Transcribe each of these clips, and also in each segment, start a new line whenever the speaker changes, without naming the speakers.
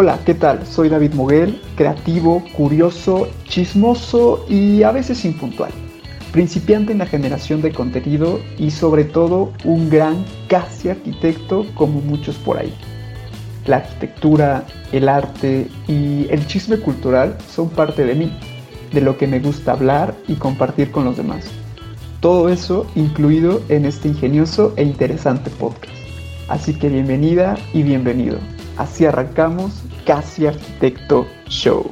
Hola, ¿qué tal? Soy David Moguel, creativo, curioso, chismoso y a veces impuntual. Principiante en la generación de contenido y sobre todo un gran casi arquitecto como muchos por ahí. La arquitectura, el arte y el chisme cultural son parte de mí, de lo que me gusta hablar y compartir con los demás. Todo eso incluido en este ingenioso e interesante podcast. Así que bienvenida y bienvenido. Así arrancamos Casi Arquitecto Show.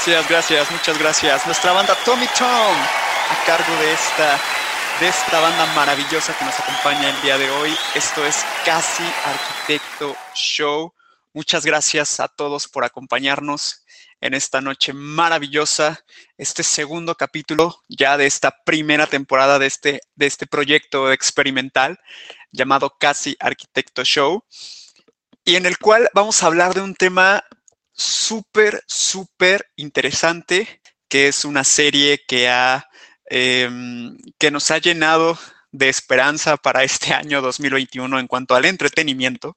Gracias, gracias, muchas gracias. Nuestra banda Tommy Tom a cargo de esta, de esta banda maravillosa que nos acompaña el día de hoy. Esto es Casi Arquitecto Show. Muchas gracias a todos por acompañarnos en esta noche maravillosa, este segundo capítulo ya de esta primera temporada de este, de este proyecto experimental llamado Casi Arquitecto Show, y en el cual vamos a hablar de un tema súper, súper interesante, que es una serie que, ha, em, que nos ha llenado de esperanza para este año 2021 en cuanto al entretenimiento.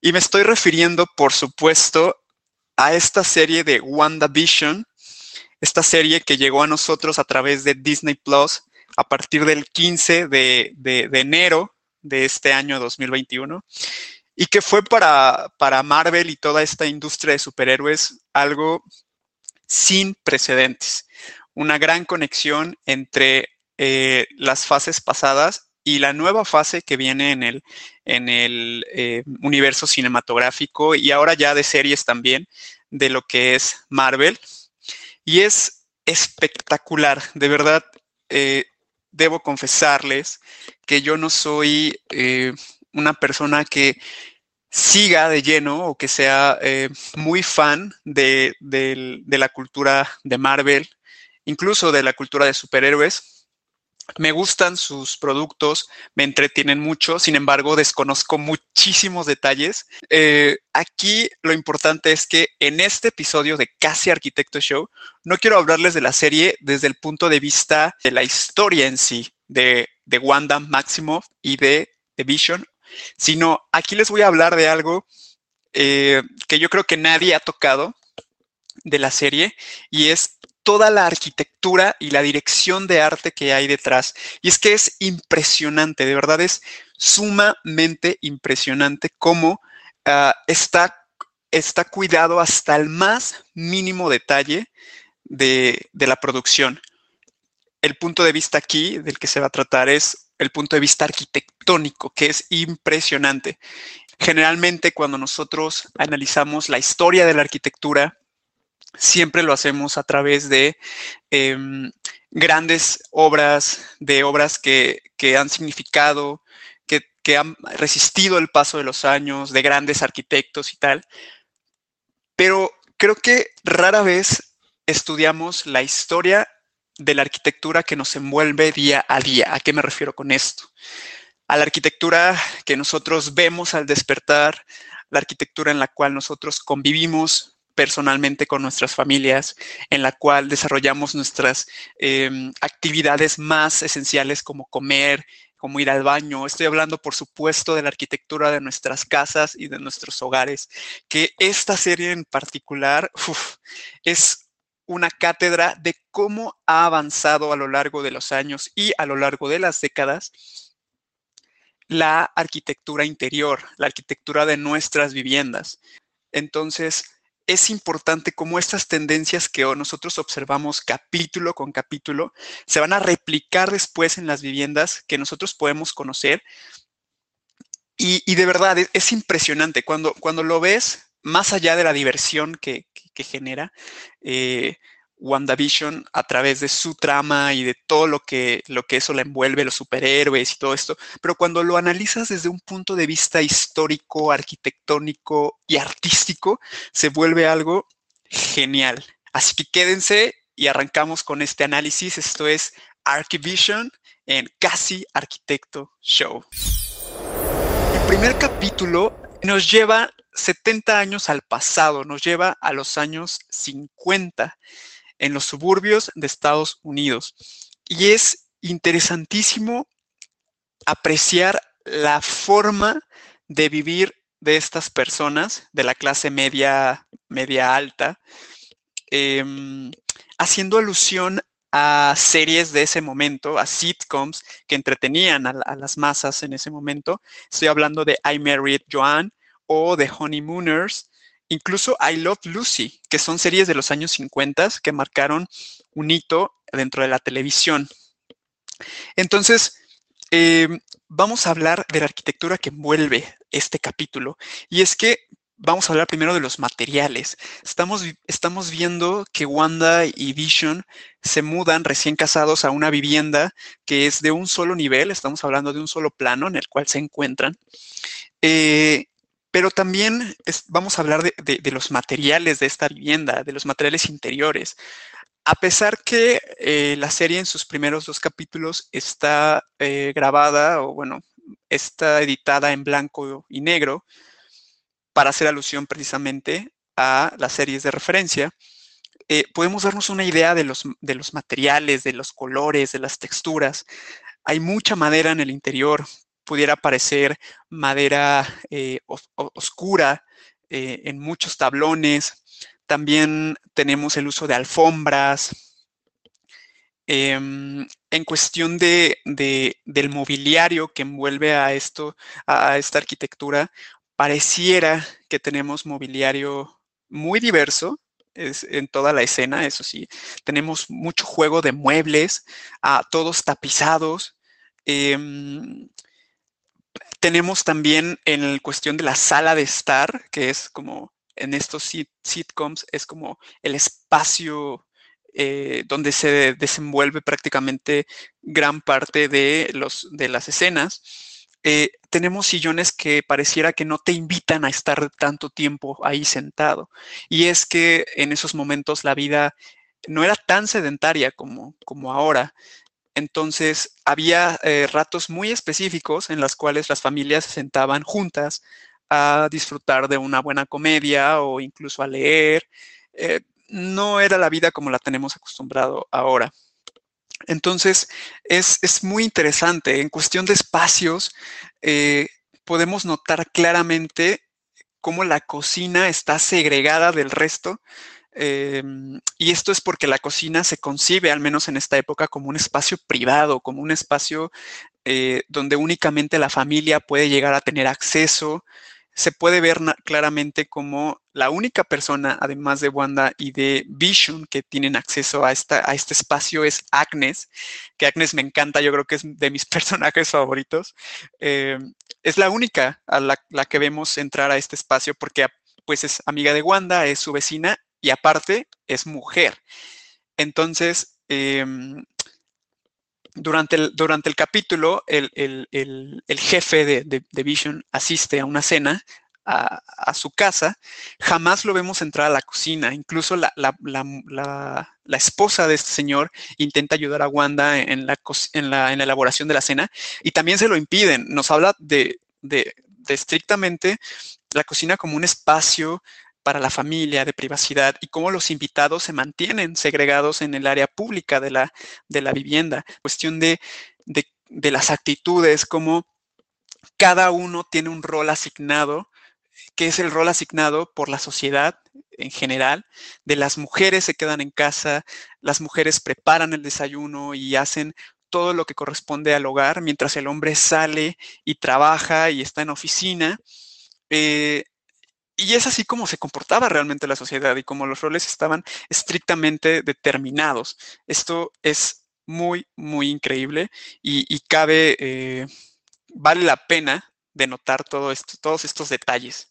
Y me estoy refiriendo, por supuesto, a esta serie de WandaVision, esta serie que llegó a nosotros a través de Disney Plus a partir del 15 de, de enero de este año 2021 y que fue para, para Marvel y toda esta industria de superhéroes algo sin precedentes. Una gran conexión entre eh, las fases pasadas y la nueva fase que viene en el, en el eh, universo cinematográfico y ahora ya de series también de lo que es Marvel. Y es espectacular, de verdad. Eh, debo confesarles que yo no soy una persona que siga de lleno o que sea eh, muy fan de, la cultura de Marvel, incluso de la cultura de superhéroes. Me gustan sus productos, me entretienen mucho, sin embargo desconozco muchísimos detalles. Eh, aquí lo importante es que en este episodio de Casi Arquitecto Show no quiero hablarles de la serie desde el punto de vista de la historia en sí, de, de Wanda Maximoff y de The Vision sino aquí les voy a hablar de algo eh, que yo creo que nadie ha tocado de la serie y es toda la arquitectura y la dirección de arte que hay detrás. Y es que es impresionante, de verdad es sumamente impresionante cómo ah, está, está cuidado hasta el más mínimo detalle de, de la producción. El punto de vista aquí del que se va a tratar es el punto de vista arquitectónico, que es impresionante. Generalmente cuando nosotros analizamos la historia de la arquitectura, siempre lo hacemos a través de em, grandes obras, de obras que, han significado, que, que, han resistido el paso de los años, de grandes arquitectos y tal. Pero creo que rara vez estudiamos la historia de la arquitectura que nos envuelve día a día. ¿A qué me refiero con esto? A la arquitectura que nosotros vemos al despertar, la arquitectura en la cual nosotros convivimos personalmente con nuestras familias, en la cual desarrollamos nuestras em, actividades más esenciales como comer, como ir al baño. Estoy hablando, por supuesto, de la arquitectura de nuestras casas y de nuestros hogares, que esta serie en particular es una cátedra de cómo ha avanzado a lo largo de los años y a lo largo de las décadas la arquitectura interior, la arquitectura de nuestras viviendas. Entonces, es importante cómo estas tendencias que nosotros observamos capítulo con capítulo se van a replicar después en las viviendas que nosotros podemos conocer. Y, de verdad, es, impresionante. Cuando, cuando lo ves, más allá de la diversión que, genera, eh, WandaVision a través de su trama y de todo lo que, lo que eso le envuelve, los superhéroes y todo esto, pero cuando lo analizas desde un punto de vista histórico, arquitectónico y artístico, se vuelve algo genial. Así que quédense y arrancamos con este análisis. Esto es Archivision en Casi Arquitecto Show. El primer capítulo nos lleva 70 años al pasado, nos lleva a los años 50 en los suburbios de Estados Unidos. Y es interesantísimo apreciar la forma de vivir de estas personas de la clase media, media alta, em, haciendo alusión a series de ese momento, a sitcoms que entretenían a, las masas en ese momento. Estoy hablando de I Married Joanne o de Honeymooners, incluso I Love Lucy, que son series de los años 50 que marcaron un hito dentro de la televisión. Entonces, eh, vamos a hablar de la arquitectura que envuelve este capítulo. Y es que vamos a hablar primero de los materiales. Estamos, estamos viendo que Wanda y Vision se mudan recién casados a una vivienda que es de un solo nivel, estamos hablando de un solo plano en el cual se encuentran. Eh, pero también vamos a hablar de, los materiales de esta vivienda, de los materiales interiores. A pesar que eh, la serie en sus primeros dos capítulos está eh, grabada o bueno, está editada en blanco y negro para hacer alusión precisamente a las series de referencia, eh, podemos darnos una idea de los, de los materiales, de los colores, de las texturas. Hay mucha madera en el interior, pudiera parecer madera eh, oscura eh, en muchos tablones. También tenemos el uso de alfombras. Em, en cuestión de, del mobiliario que envuelve a esto, a esta arquitectura, pareciera que tenemos mobiliario muy diverso, en toda la escena, eso sí. Tenemos mucho juego de muebles, ah, todos tapizados. Em, tenemos también en cuestión de la sala de estar, que es como en estos sitcoms, es como el espacio eh, donde se desenvuelve prácticamente gran parte de, los, de las escenas. Eh, tenemos sillones que pareciera que no te invitan a estar tanto tiempo ahí sentado. Y es que en esos momentos la vida no era tan sedentaria como, como ahora. Entonces, había eh, ratos muy específicos en los cuales las familias se sentaban juntas a disfrutar de una buena comedia o incluso a leer. Eh, no era la vida como la tenemos acostumbrado ahora. Entonces, es, muy interesante. En cuestión de espacios, eh, podemos notar claramente cómo la cocina está segregada del resto Em, y esto es porque la cocina se concibe, al menos en esta época, como un espacio privado, como un espacio eh, donde únicamente la familia puede llegar a tener acceso. Se puede ver claramente como la única persona, además de Wanda y de Vision, que tienen acceso a, esta, a este espacio es Agnes, que Agnes me encanta, yo creo que es de mis personajes favoritos. Em, es la única a la, la que vemos entrar a este espacio porque pues es amiga de Wanda, es su vecina y aparte es mujer. Entonces, em, durante, el, durante el capítulo, el, jefe de, Vision asiste a una cena a, su casa, jamás lo vemos entrar a la cocina. Incluso la, esposa de este señor intenta ayudar a Wanda en la, en la, elaboración de la cena y también se lo impiden. Nos habla de, de estrictamente la cocina como un espacio para la familia, de privacidad y cómo los invitados se mantienen segregados en el área pública de la, de la vivienda. Cuestión de, de, las actitudes, cómo cada uno tiene un rol asignado, que es el rol asignado por la sociedad en general. De las mujeres se quedan en casa, las mujeres preparan el desayuno y hacen todo lo que corresponde al hogar, mientras el hombre sale y trabaja y está en oficina. Eh, y es así como se comportaba realmente la sociedad y como los roles estaban estrictamente determinados. Esto es muy, muy increíble y, cabe, eh, vale la pena de notar todo esto, todos estos detalles.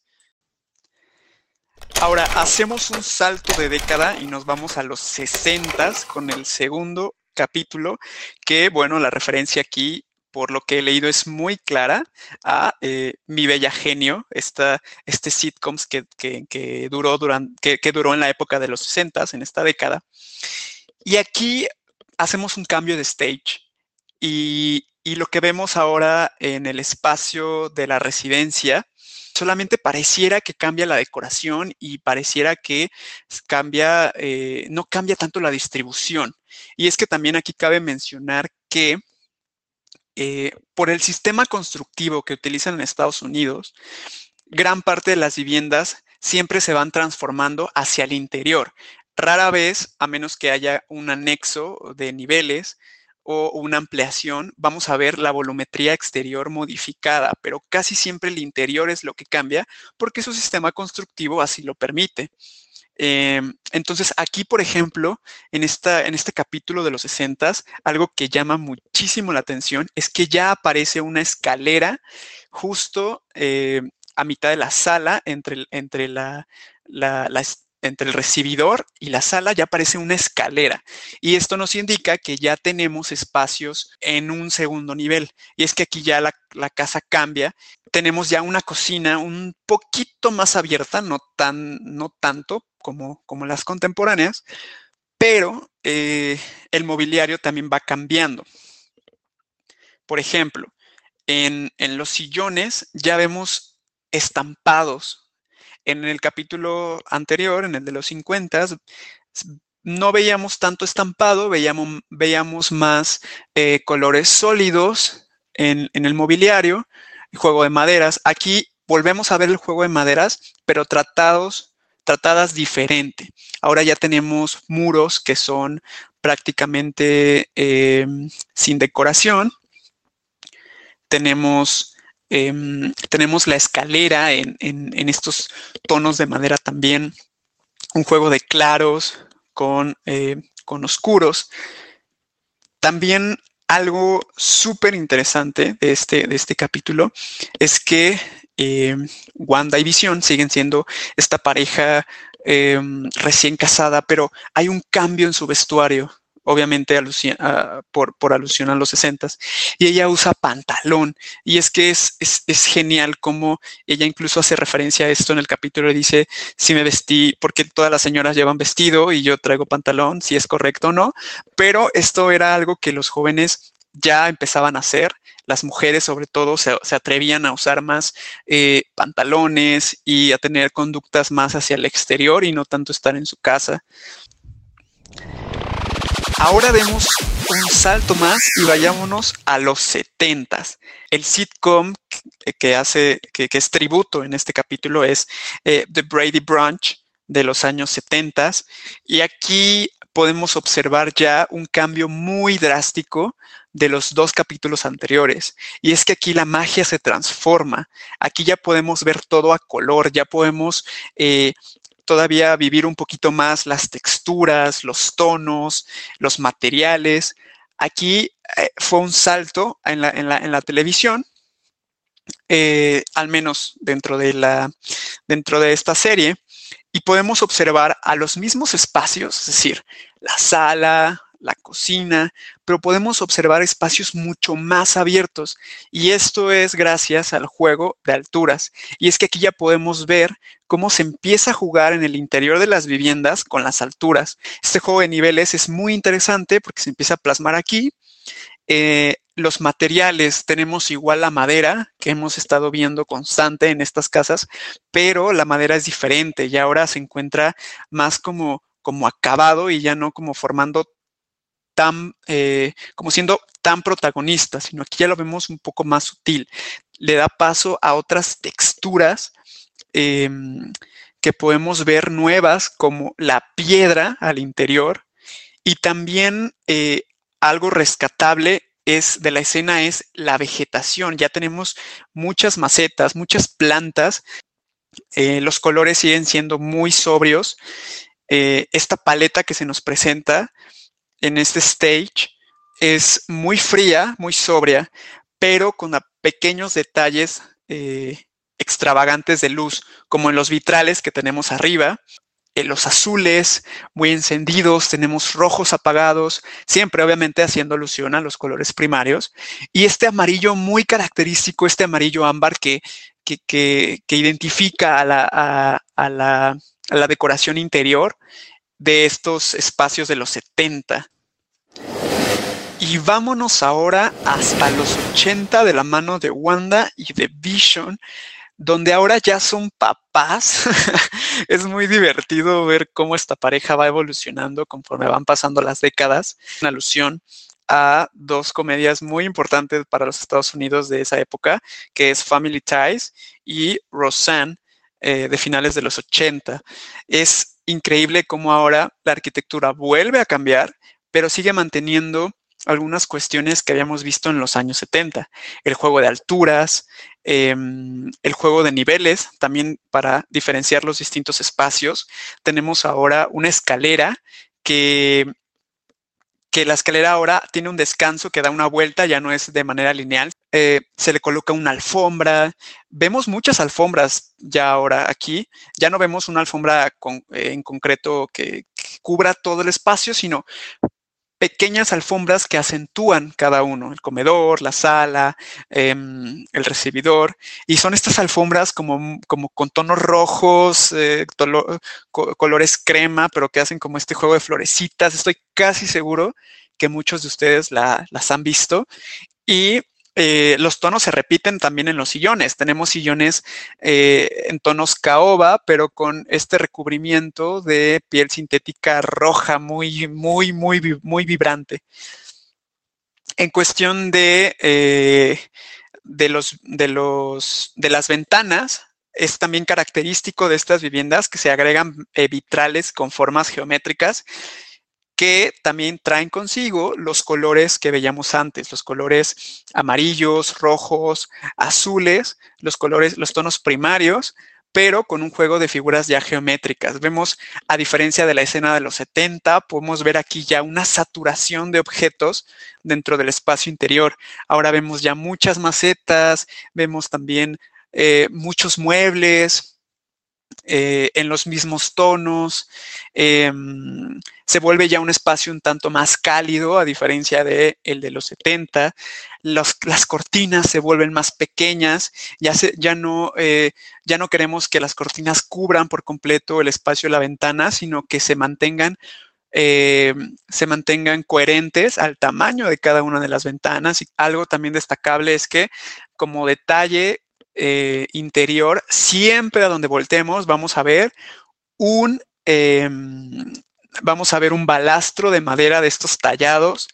Ahora hacemos un salto de década y nos vamos a los 60 con el segundo capítulo, que bueno, la referencia aquí por lo que he leído es muy clara a eh, Mi Bella Genio, esta, este sitcoms que, que, duró durante, que, duró en la época de los 60, en esta década. Y aquí hacemos un cambio de stage y, y lo que vemos ahora en el espacio de la residencia solamente pareciera que cambia la decoración y pareciera que cambia, eh, no cambia tanto la distribución. Y es que también aquí cabe mencionar que eh, por el sistema constructivo que utilizan en Estados Unidos, gran parte de las viviendas siempre se van transformando hacia el interior. Rara vez, a menos que haya un anexo de niveles, o una ampliación, vamos a ver la volumetría exterior modificada, pero casi siempre el interior es lo que cambia porque su sistema constructivo así lo permite. Em, entonces, aquí, por ejemplo, en, esta, en este capítulo de los 60, algo que llama muchísimo la atención es que ya aparece una escalera justo eh, a mitad de la sala entre, entre la, la, la, entre el recibidor y la sala ya aparece una escalera y esto nos indica que ya tenemos espacios en un segundo nivel y es que aquí ya la, casa cambia. Tenemos ya una cocina un poquito más abierta no tan no tanto como, como las contemporáneas pero eh, el mobiliario también va cambiando. Por ejemplo en, en los sillones ya vemos estampados en el capítulo anterior, en el de los 50, no veíamos tanto estampado, veíamos, más eh, colores sólidos en, el mobiliario, juego de maderas. Aquí volvemos a ver el juego de maderas, pero tratados, tratadas diferente. Ahora ya tenemos muros que son prácticamente eh, sin decoración. Tenemos Em, tenemos la escalera en, estos tonos de madera también, un juego de claros con, eh, con oscuros. También algo súper interesante de este, de este capítulo es que eh, Wanda y Vision siguen siendo esta pareja em, recién casada, pero hay un cambio en su vestuario obviamente por, por, alusión a los 60 y ella usa pantalón. Y es que es, es, genial como ella incluso hace referencia a esto en el capítulo y dice, si me vestí, porque todas las señoras llevan vestido y yo traigo pantalón, si es correcto o no, pero esto era algo que los jóvenes ya empezaban a hacer. Las mujeres sobre todo se, atrevían a usar más eh, pantalones y a tener conductas más hacia el exterior y no tanto estar en su casa. Ahora demos un salto más y vayámonos a los 70 El sitcom que hace, que, es tributo en este capítulo es eh, The Brady Brunch de los años 70 y aquí podemos observar ya un cambio muy drástico de los dos capítulos anteriores. Y es que aquí la magia se transforma. Aquí ya podemos ver todo a color, ya podemos eh, todavía vivir un poquito más las texturas, los tonos, los materiales. Aquí eh, fue un salto en la, televisión, eh, al menos dentro de, la, dentro de esta serie, y podemos observar a los mismos espacios, es decir, la sala, la cocina, pero podemos observar espacios mucho más abiertos y esto es gracias al juego de alturas. Y es que aquí ya podemos ver cómo se empieza a jugar en el interior de las viviendas con las alturas. Este juego de niveles es muy interesante porque se empieza a plasmar aquí. Eh, los materiales, tenemos igual la madera que hemos estado viendo constante en estas casas, pero la madera es diferente y ahora se encuentra más como, como acabado y ya no como formando eh, como siendo tan protagonista, sino aquí ya lo vemos un poco más sutil. Le da paso a otras texturas em, que podemos ver nuevas, como la piedra al interior, y también eh, algo rescatable es de la escena es la vegetación. Ya tenemos muchas macetas, muchas plantas. Eh, los colores siguen siendo muy sobrios. esta paleta que se nos presenta en este stage es muy fría, muy sobria, pero con pequeños detalles eh, extravagantes de luz, como en los vitrales que tenemos arriba, en los azules muy encendidos, tenemos rojos apagados, siempre obviamente haciendo alusión a los colores primarios, y este amarillo muy característico, este amarillo ámbar que, que, identifica a la, a la decoración interior de estos espacios de los 70. Y vámonos ahora hasta los 80 de la mano de Wanda y de Vision, donde ahora ya son papás. es muy divertido ver cómo esta pareja va evolucionando conforme van pasando las décadas. Una alusión a dos comedias muy importantes para los Estados Unidos de esa época, que es Family Ties y Roseanne, eh, de finales de los 80. Es increíble cómo ahora la arquitectura vuelve a cambiar, pero sigue manteniendo algunas cuestiones que habíamos visto en los años 70. El juego de alturas, em, el juego de niveles, también para diferenciar los distintos espacios. Tenemos ahora una escalera que, que la escalera ahora tiene un descanso que da una vuelta, ya no es de manera lineal. Eh, se le coloca una alfombra. Vemos muchas alfombras ya ahora aquí. Ya no vemos una alfombra en concreto que cubra todo el espacio, sino pequeñas alfombras que acentúan cada uno, el comedor, la sala, em, el recibidor, y son estas alfombras como, como con tonos rojos, eh, colores crema, pero que hacen como este juego de florecitas. Estoy casi seguro que muchos de ustedes las han visto. Y eh, los tonos se repiten también en los sillones. Tenemos sillones eh, en tonos caoba, pero con este recubrimiento de piel sintética roja muy, muy, muy, muy vibrante. En cuestión de, eh, de, los, de, los, de las ventanas, es también característico de estas viviendas que se agregan vitrales con formas geométricas que también traen consigo los colores que veíamos antes, los colores amarillos, rojos, azules, los colores, los tonos primarios, pero con un juego de figuras ya geométricas. Vemos, a diferencia de la escena de los 70, podemos ver aquí ya una saturación de objetos dentro del espacio interior. Ahora vemos ya muchas macetas, vemos también eh, muchos muebles, eh, en los mismos tonos, em, se vuelve ya un espacio un tanto más cálido a diferencia de el de los 70, las cortinas se vuelven más pequeñas, ya, ya, no, eh, ya no queremos que las cortinas cubran por completo el espacio de la ventana, sino que se mantengan em, se mantengan coherentes al tamaño de cada una de las ventanas. Y algo también destacable es que como detalle eh, interior, siempre a donde voltemos vamos a ver un, em, vamos a ver un balastro de madera de estos tallados.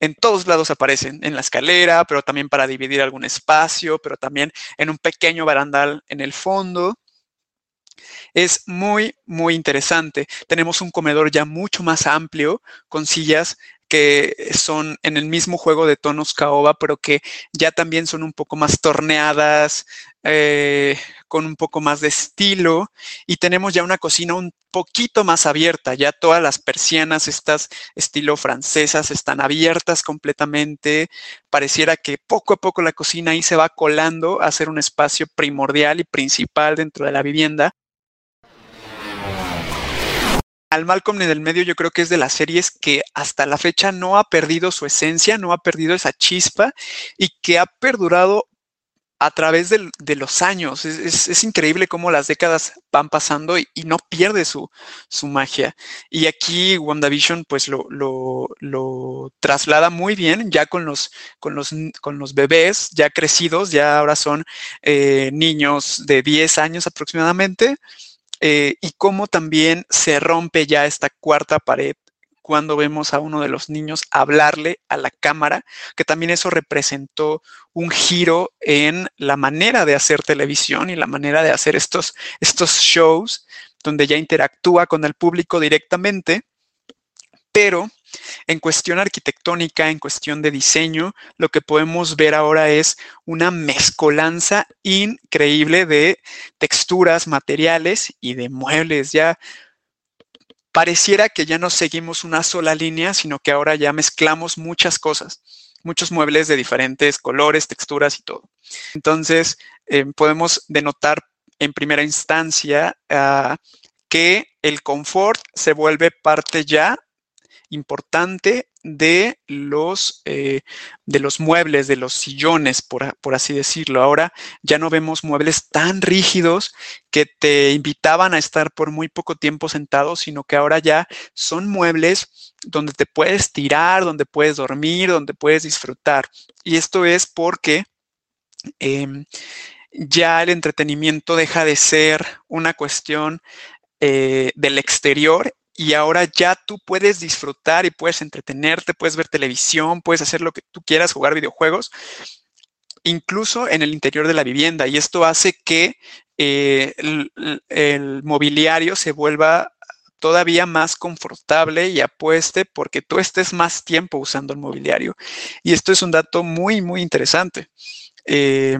En todos lados aparecen, en la escalera, pero también para dividir algún espacio, pero también en un pequeño barandal en el fondo. Es muy, muy interesante. Tenemos un comedor ya mucho más amplio, con sillas que son en el mismo juego de tonos caoba, pero que ya también son un poco más torneadas, eh, con un poco más de estilo. Y tenemos ya una cocina un poquito más abierta, ya todas las persianas, estas estilo francesas, están abiertas completamente. Pareciera que poco a poco la cocina ahí se va colando a ser un espacio primordial y principal dentro de la vivienda al Malcolm en el medio yo creo que es de las series que hasta la fecha no ha perdido su esencia, no ha perdido esa chispa y que ha perdurado a través de, los años. Es, increíble cómo las décadas van pasando y, no pierde su, magia. Y aquí WandaVision pues lo, traslada muy bien ya con los bebés ya crecidos, ya ahora son eh, niños de 10 años aproximadamente eh, y cómo también se rompe ya esta cuarta pared cuando vemos a uno de los niños hablarle a la cámara, que también eso representó un giro en la manera de hacer televisión y la manera de hacer estos, estos shows, donde ya interactúa con el público directamente, pero en cuestión arquitectónica, en cuestión de diseño, lo que podemos ver ahora es una mezcolanza increíble de texturas, materiales y de muebles. Ya pareciera que ya no seguimos una sola línea, sino que ahora ya mezclamos muchas cosas. muchos muebles de diferentes colores, texturas y todo. Entonces, eh, podemos denotar en primera instancia ah, que el confort se vuelve parte ya importante de los, eh, de los muebles, de los sillones, por, por, así decirlo. Ahora ya no vemos muebles tan rígidos que te invitaban a estar por muy poco tiempo sentado, sino que ahora ya son muebles donde te puedes tirar, donde puedes dormir, donde puedes disfrutar. Y esto es porque em, ya el entretenimiento deja de ser una cuestión eh, del exterior y ahora ya tú puedes disfrutar y puedes entretenerte, puedes ver televisión, puedes hacer lo que tú quieras, jugar videojuegos, incluso en el interior de la vivienda. Y esto hace que eh, el, mobiliario se vuelva todavía más confortable y apueste porque tú estés más tiempo usando el mobiliario. Y esto es un dato muy, muy interesante. Eh,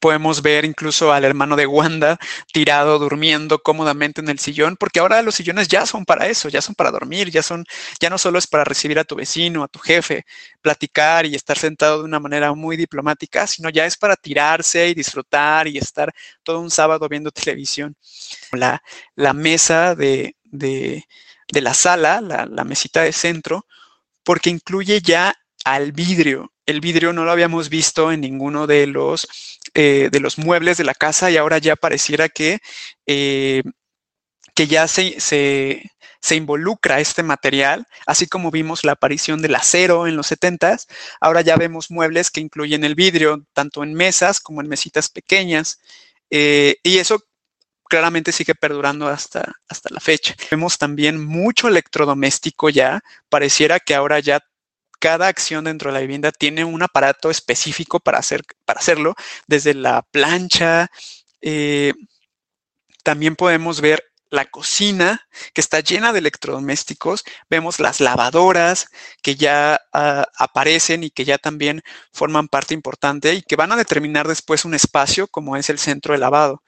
Podemos ver incluso al hermano de Wanda tirado, durmiendo cómodamente en el sillón, porque ahora los sillones ya son para eso, ya son para dormir, ya son, ya no solo es para recibir a tu vecino, a tu jefe, platicar y estar sentado de una manera muy diplomática, sino ya es para tirarse y disfrutar y estar todo un sábado viendo televisión. La, la mesa de, de, de la sala, la, la mesita de centro, porque incluye ya al vidrio. El vidrio no lo habíamos visto en ninguno de los eh, de los muebles de la casa y ahora ya pareciera que, eh, que ya se, se, involucra este material, así como vimos la aparición del acero en los 70 ahora ya vemos muebles que incluyen el vidrio, tanto en mesas como en mesitas pequeñas, eh, y eso claramente sigue perdurando hasta, hasta la fecha. Vemos también mucho electrodoméstico ya, pareciera que ahora ya cada acción dentro de la vivienda tiene un aparato específico para, hacer, para hacerlo, desde la plancha. Eh, también podemos ver la cocina que está llena de electrodomésticos, vemos las lavadoras que ya ah, aparecen y que ya también forman parte importante y que van a determinar después un espacio como es el centro de lavado,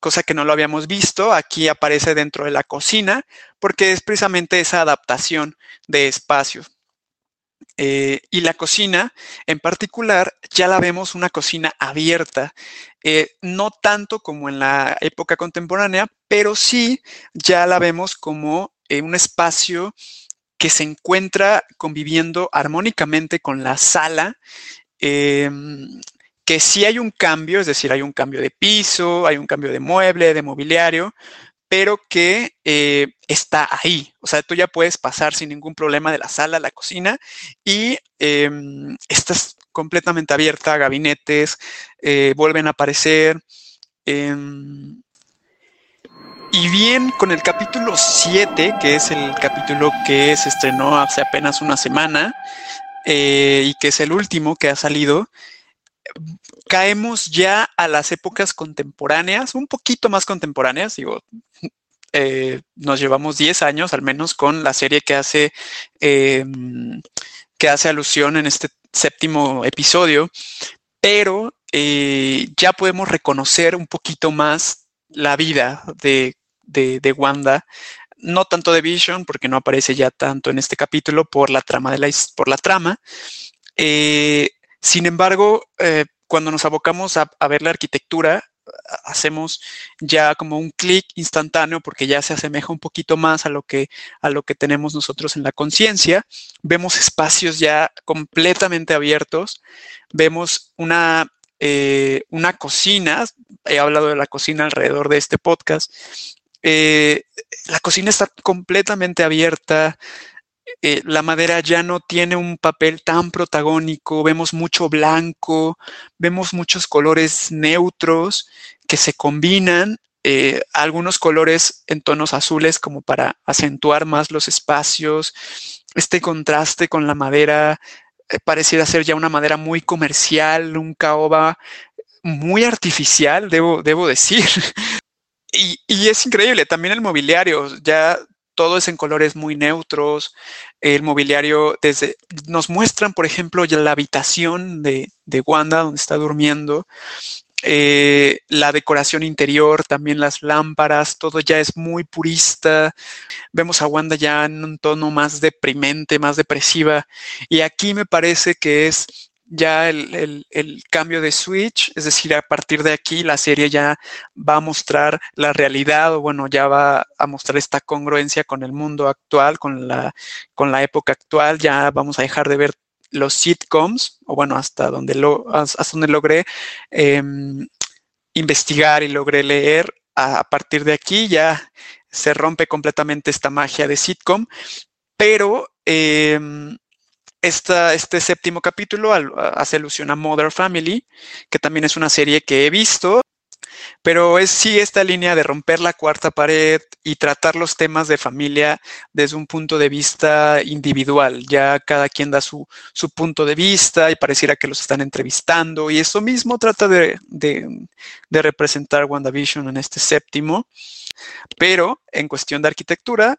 cosa que no lo habíamos visto, aquí aparece dentro de la cocina porque es precisamente esa adaptación de espacios. Eh, y la cocina, en particular, ya la vemos una cocina abierta, eh, no tanto como en la época contemporánea, pero sí ya la vemos como eh, un espacio que se encuentra conviviendo armónicamente con la sala, em, que sí hay un cambio, es decir, hay un cambio de piso, hay un cambio de mueble, de mobiliario, pero que eh, está ahí. O sea, tú ya puedes pasar sin ningún problema de la sala a la cocina y em, estás completamente abierta, gabinetes eh, vuelven a aparecer. Em, y bien, con el capítulo 7, que es el capítulo que se estrenó hace apenas una semana eh, y que es el último que ha salido, caemos ya a las épocas contemporáneas, un poquito más contemporáneas, digo, eh, nos llevamos 10 años al menos con la serie que hace, em, que hace alusión en este séptimo episodio, pero eh, ya podemos reconocer un poquito más la vida de, de, Wanda no tanto de Vision, porque no aparece ya tanto en este capítulo por la trama de la, por la trama. Eh, sin embargo, cuando nos abocamos a, ver la arquitectura, hacemos ya como un clic instantáneo porque ya se asemeja un poquito más a lo que, a lo que tenemos nosotros en la conciencia. Vemos espacios ya completamente abiertos. Vemos una, eh, una cocina. He hablado de la cocina alrededor de este podcast. Eh, la cocina está completamente abierta. Eh, la madera ya no tiene un papel tan protagónico, vemos mucho blanco, vemos muchos colores neutros que se combinan, eh, algunos colores en tonos azules como para acentuar más los espacios, este contraste con la madera eh, pareciera ser ya una madera muy comercial, un caoba muy artificial, debo, decir. Y, es increíble, también el mobiliario, ya todo es en colores muy neutros. El mobiliario, desde nos muestran, por ejemplo, ya la habitación de, Wanda donde está durmiendo. eh, la decoración interior, también las lámparas, todo ya es muy purista. Vemos a Wanda ya en un tono más deprimente, más depresiva. Y aquí me parece que es ya el, cambio de switch, es decir, a partir de aquí la serie ya va a mostrar la realidad o bueno, ya va a mostrar esta congruencia con el mundo actual, con la, con la época actual, ya vamos a dejar de ver los sitcoms, o bueno, hasta donde, lo, hasta donde logré em, investigar y logré leer, a, partir de aquí ya se rompe completamente esta magia de sitcom, pero em, este séptimo capítulo hace alusión a Mother Family, que también es una serie que he visto, pero es sí esta línea de romper la cuarta pared y tratar los temas de familia desde un punto de vista individual. Ya cada quien da su, punto de vista y pareciera que los están entrevistando y eso mismo trata de, de, de representar WandaVision en este séptimo. Pero en cuestión de arquitectura,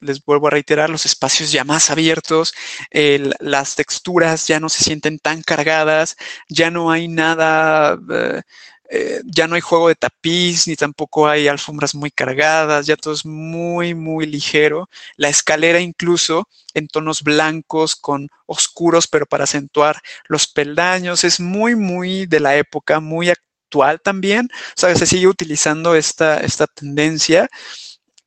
les vuelvo a reiterar, los espacios ya más abiertos, las texturas ya no se sienten tan cargadas, ya no hay nada, eh, eh, ya no hay juego de tapiz, ni tampoco hay alfombras muy cargadas, ya todo es muy, muy ligero. La escalera incluso en tonos blancos con oscuros, pero para acentuar los peldaños, es muy, muy de la época, muy actual también. O sea, se sigue utilizando esta, esta tendencia.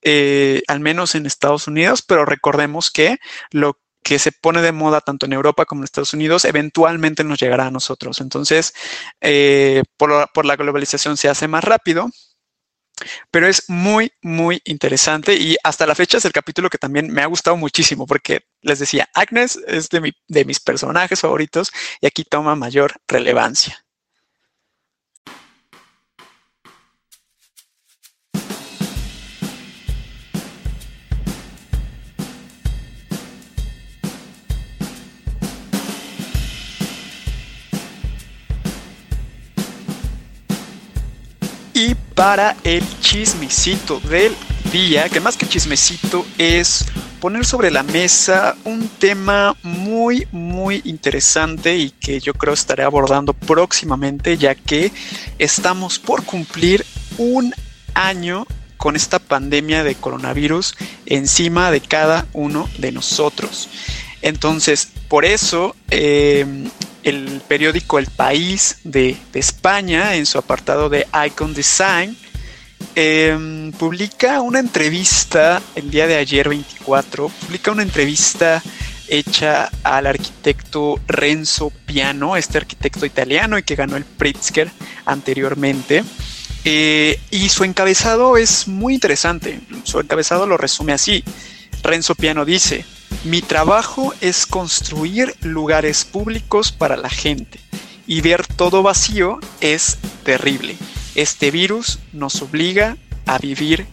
Eh, al menos en Estados Unidos, pero recordemos que lo que se pone de moda tanto en Europa como en Estados Unidos, eventualmente nos llegará a nosotros. Entonces, eh, por, la globalización se hace más rápido, pero es muy, muy interesante y hasta la fecha es el capítulo que también me ha gustado muchísimo porque les decía, Agnes es de mis personajes favoritos y aquí toma mayor relevancia. Para el chismecito del día, que más que chismecito es poner sobre la mesa un tema muy, muy interesante y que yo creo estaré abordando próximamente, ya que estamos por cumplir un año con esta pandemia de coronavirus encima de cada uno de nosotros. Entonces, por eso eh, el periódico El País de, España, en su apartado de Icon Design, em, publica una entrevista el día de ayer 24, publica una entrevista hecha al arquitecto Renzo Piano, este arquitecto italiano y que ganó el Pritzker anteriormente. Eh, y su encabezado es muy interesante. Su encabezado lo resume así. Renzo Piano dice, mi trabajo es construir lugares públicos para la gente y ver todo vacío es terrible. Este virus nos obliga a vivir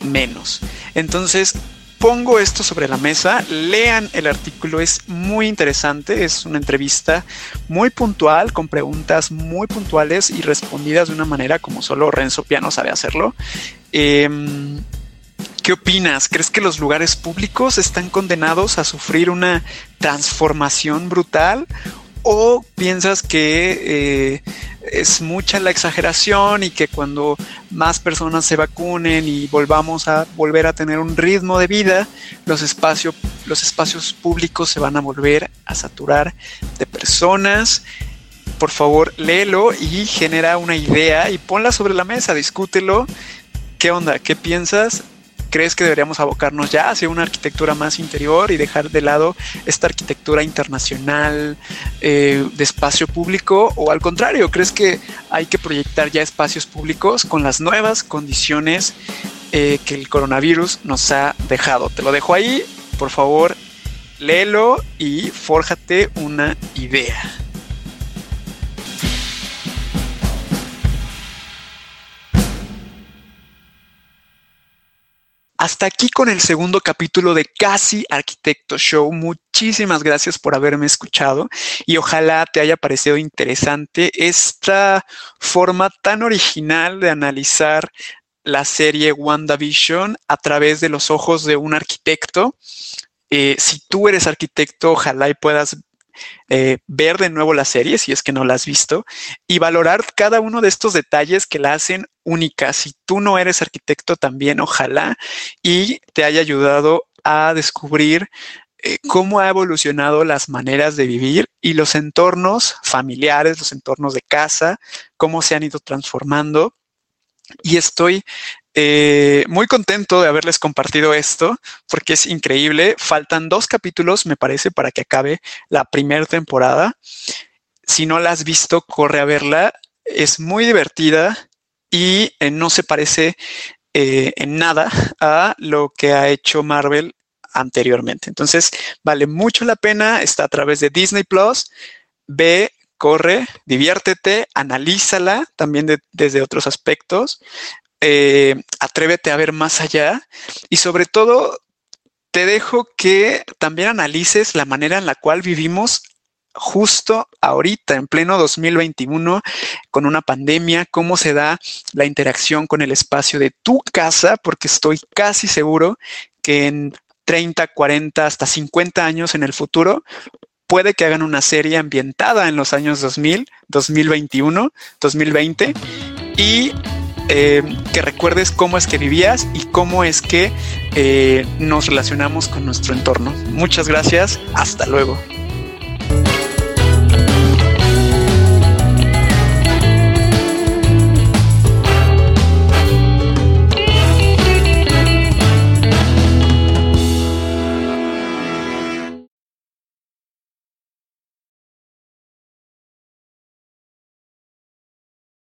menos. Entonces, pongo esto sobre la mesa, lean el artículo, es muy interesante, es una entrevista muy puntual, con preguntas muy puntuales y respondidas de una manera como solo Renzo Piano sabe hacerlo. Em, ¿Qué opinas? ¿Crees que los lugares públicos están condenados a sufrir una transformación brutal? ¿O piensas que eh, es mucha la exageración y que cuando más personas se vacunen y volvamos a volver a tener un ritmo de vida, los, espacios, los espacios públicos se van a volver a saturar de personas? Por favor, léelo y genera una idea y ponla sobre la mesa, discútelo. ¿Qué onda? ¿Qué piensas? ¿Crees que deberíamos abocarnos ya hacia una arquitectura más interior y dejar de lado esta arquitectura internacional eh, de espacio público? ¿O al contrario, crees que hay que proyectar ya espacios públicos con las nuevas condiciones eh, que el coronavirus nos ha dejado? Te lo dejo ahí, por favor, léelo y fórjate una idea. Hasta aquí con el segundo capítulo de Casi Arquitecto Show. Muchísimas gracias por haberme escuchado y ojalá te haya parecido interesante esta forma tan original de analizar la serie WandaVision a través de los ojos de un arquitecto. Eh, si tú eres arquitecto, ojalá y puedas eh, ver de nuevo la serie si es que no la has visto y valorar cada uno de estos detalles que la hacen única. Si tú no eres arquitecto también, ojalá y te haya ayudado a descubrir eh, cómo ha evolucionado las maneras de vivir y los entornos familiares, los entornos de casa, cómo se han ido transformando. Y estoy eh, muy contento de haberles compartido esto porque es increíble. Faltan dos capítulos, me parece, para que acabe la primera temporada. Si no la has visto, corre a verla. Es muy divertida y eh, no se parece en nada a lo que ha hecho Marvel anteriormente. Entonces, vale mucho la pena, está a través de Disney Plus. Ve, corre, diviértete, analízala también desde otros aspectos. Eh, atrévete a ver más allá y sobre todo te dejo que también analices la manera en la cual vivimos justo ahorita, en pleno 2021, con una pandemia, cómo se da la interacción con el espacio de tu casa, porque estoy casi seguro que en 30, 40, hasta 50 años en el futuro, puede que hagan una serie ambientada en los años 2000, 2021, 2020 y eh, que recuerdes cómo es que vivías y cómo es que eh, nos relacionamos con nuestro entorno. Muchas gracias, hasta luego.